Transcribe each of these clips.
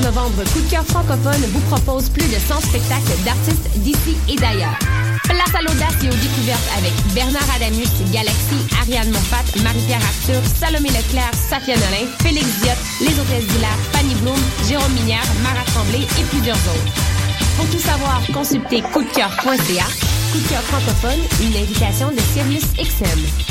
15 novembre, Coup de cœur francophone vous propose plus de 100 spectacles d'artistes d'ici et d'ailleurs. Place à l'audace et aux découvertes avec Bernard Adamus, Galaxy, Ariane Moffat, Marie-Pierre Arthur, Salomé Leclerc, Safia Nolin, Félix Diot, Les Hôtesses d'Hilaire, Fanny Bloom, Jérôme Minière, Mara Tremblay et plusieurs autres. Pour tout savoir, consultez coupdecoeur.ca. Coup de cœur francophone, une invitation de Sirius XM.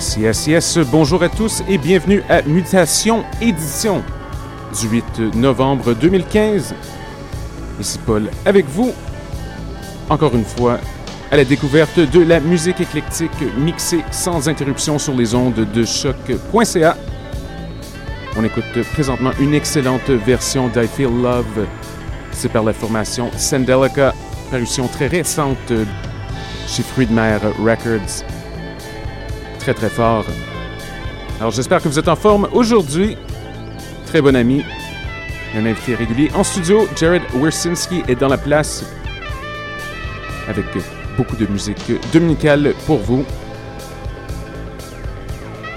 Yes, yes, yes. Bonjour à tous et bienvenue à Mutation Édition du 8 novembre 2015. Ici Paul avec vous, encore une fois, à la découverte de la musique éclectique mixée sans interruption sur les ondes de choc.ca. On écoute présentement une excellente version d'I Feel Love. C'est par la formation Sandelica, parution très récente chez Friedmeier Records. Très très fort. Alors j'espère que vous êtes en forme aujourd'hui. Très bon ami. Un invité régulier en studio, Jared Wersinski est dans la place avec beaucoup de musique dominicale pour vous.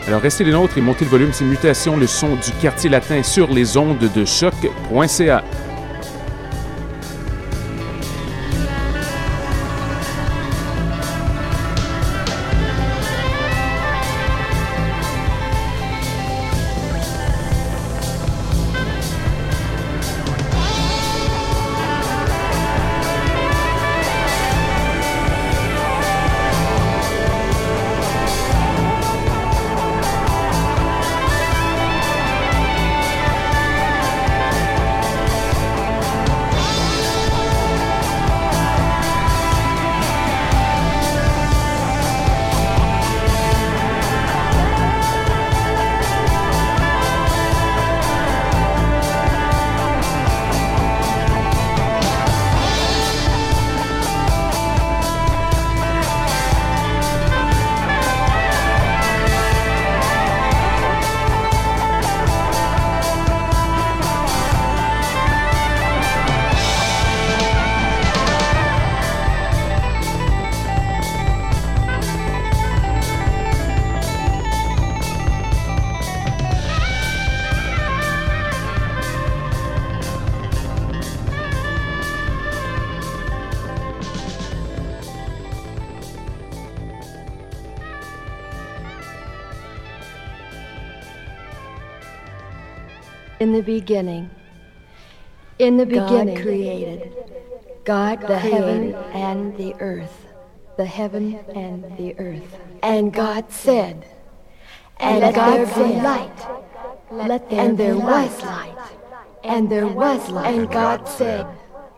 Alors restez les nôtres et montez le volume, c'est Mutation, le son du quartier latin sur les ondes de choc.ca. the beginning, in the beginning, God created God the heaven and the earth, the heaven and the earth. And God said, and let God there be light. Let there and there was light. And there was light. And God said,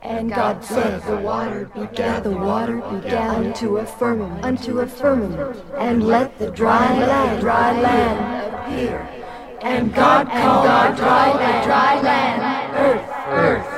and God said, the water began, the water began unto a firmament, unto a firmament, and let the dry land, dry land appear. And God called God dry land, dry land, earth, earth.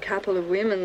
Couple of women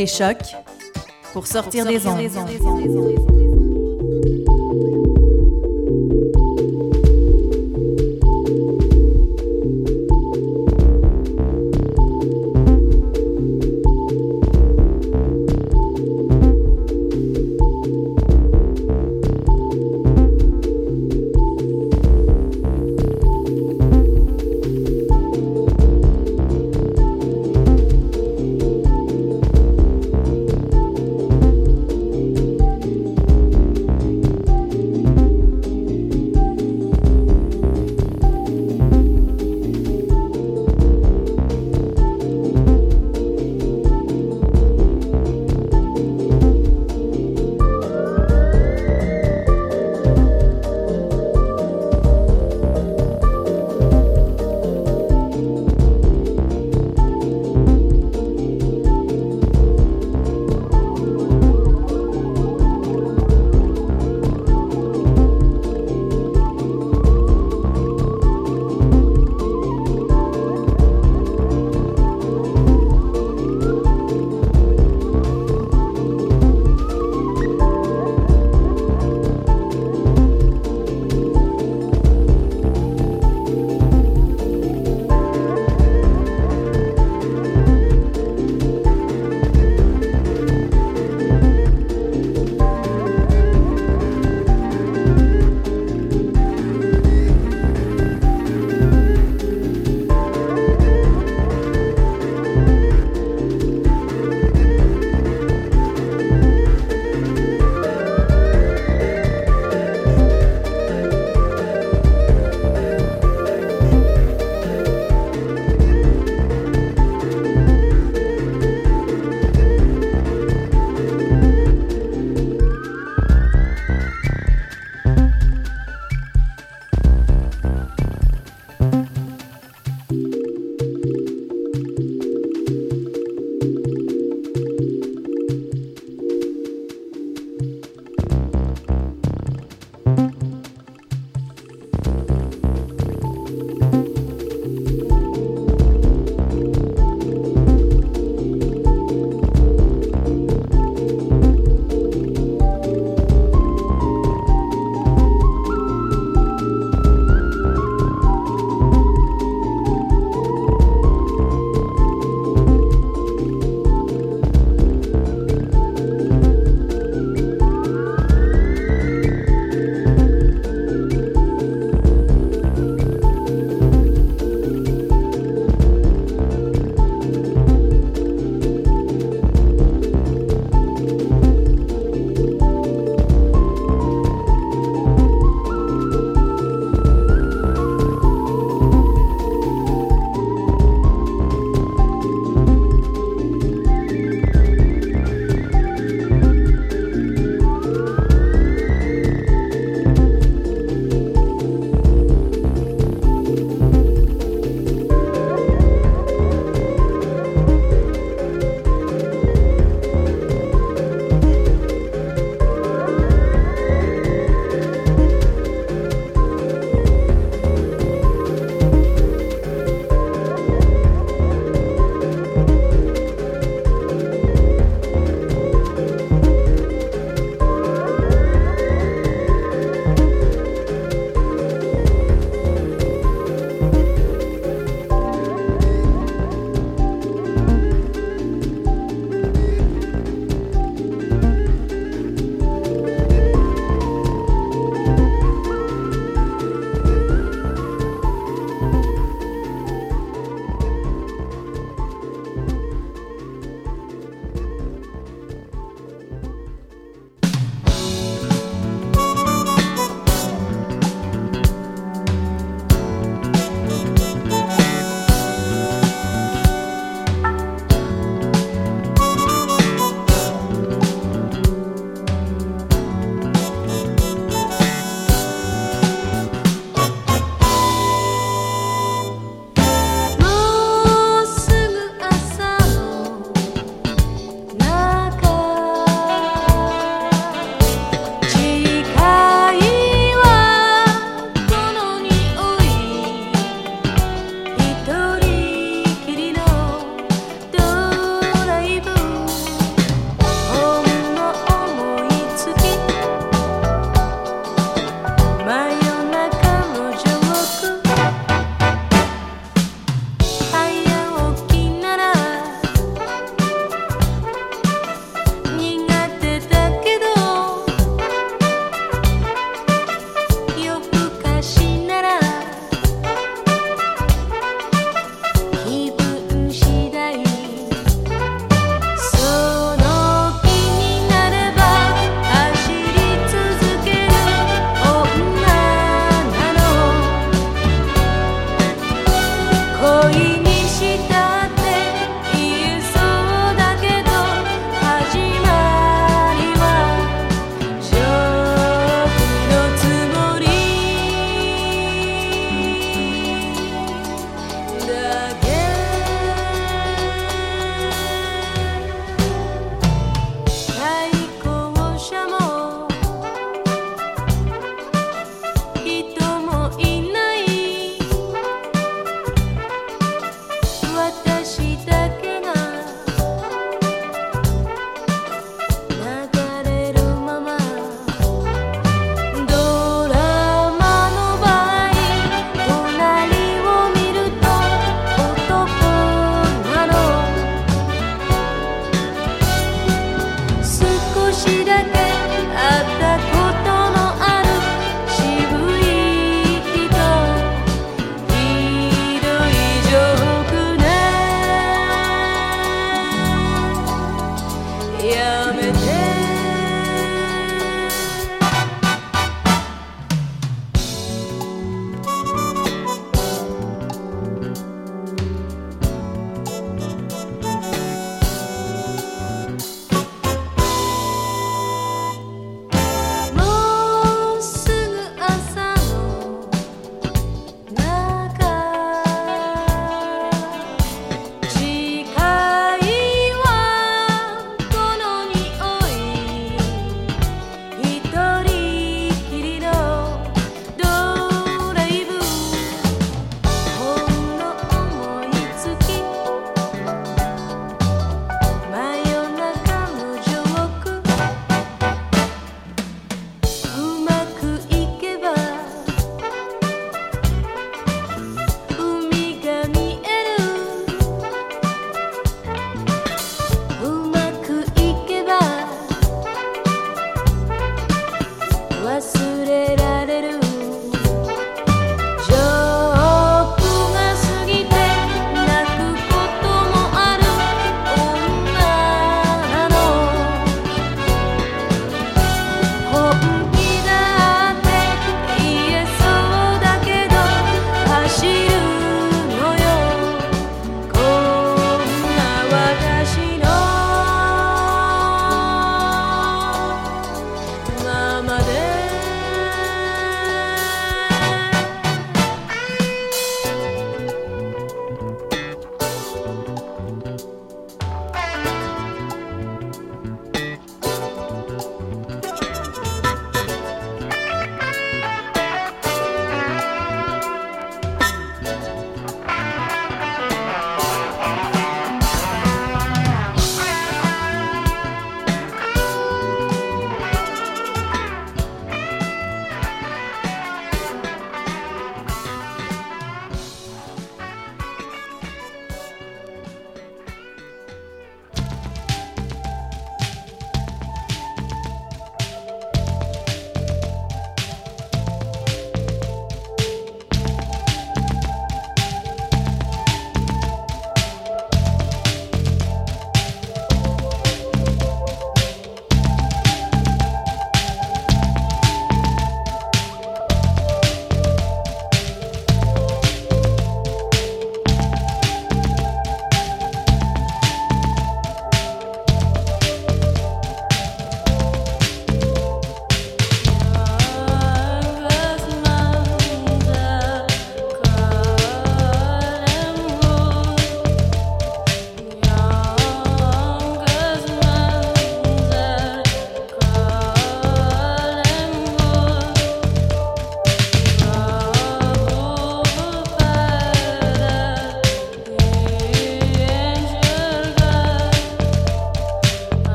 Écoutez Choc pour sortir, des ondes.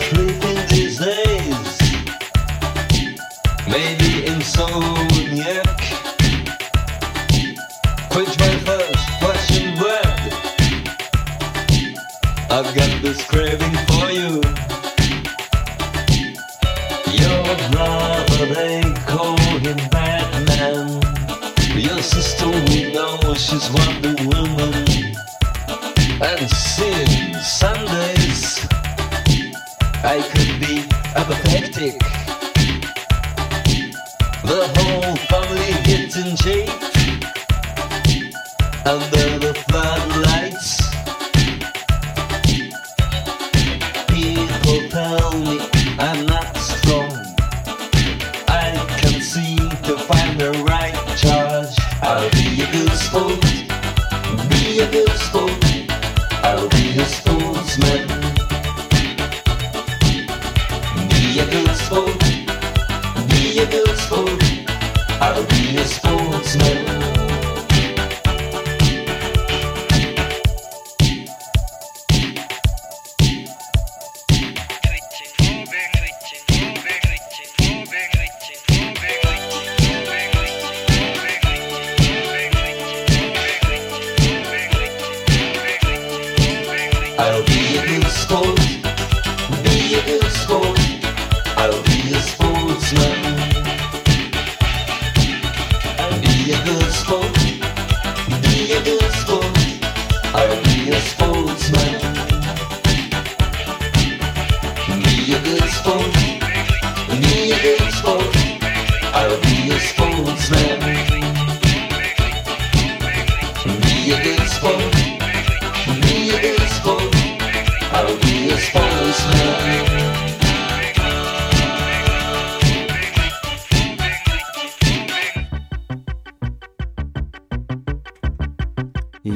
sleeping these is there.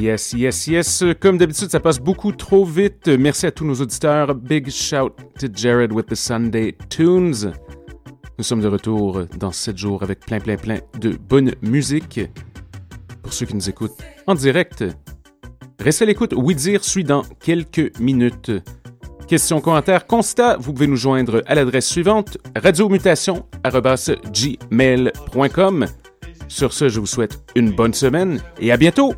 Yes, yes, yes. Comme d'habitude, ça passe beaucoup trop vite. Merci à tous nos auditeurs. Big shout to Jared with the Sunday Tunes. Nous sommes de retour dans 7 jours avec plein, plein, plein de bonne musique. Pour ceux qui nous écoutent en direct, Restez à l'écoute. Oui dire suit dans quelques minutes. Questions, commentaires, constats, vous pouvez nous joindre à l'adresse suivante radiomutation.gmail.com. Sur ce, je vous souhaite une bonne semaine et à bientôt!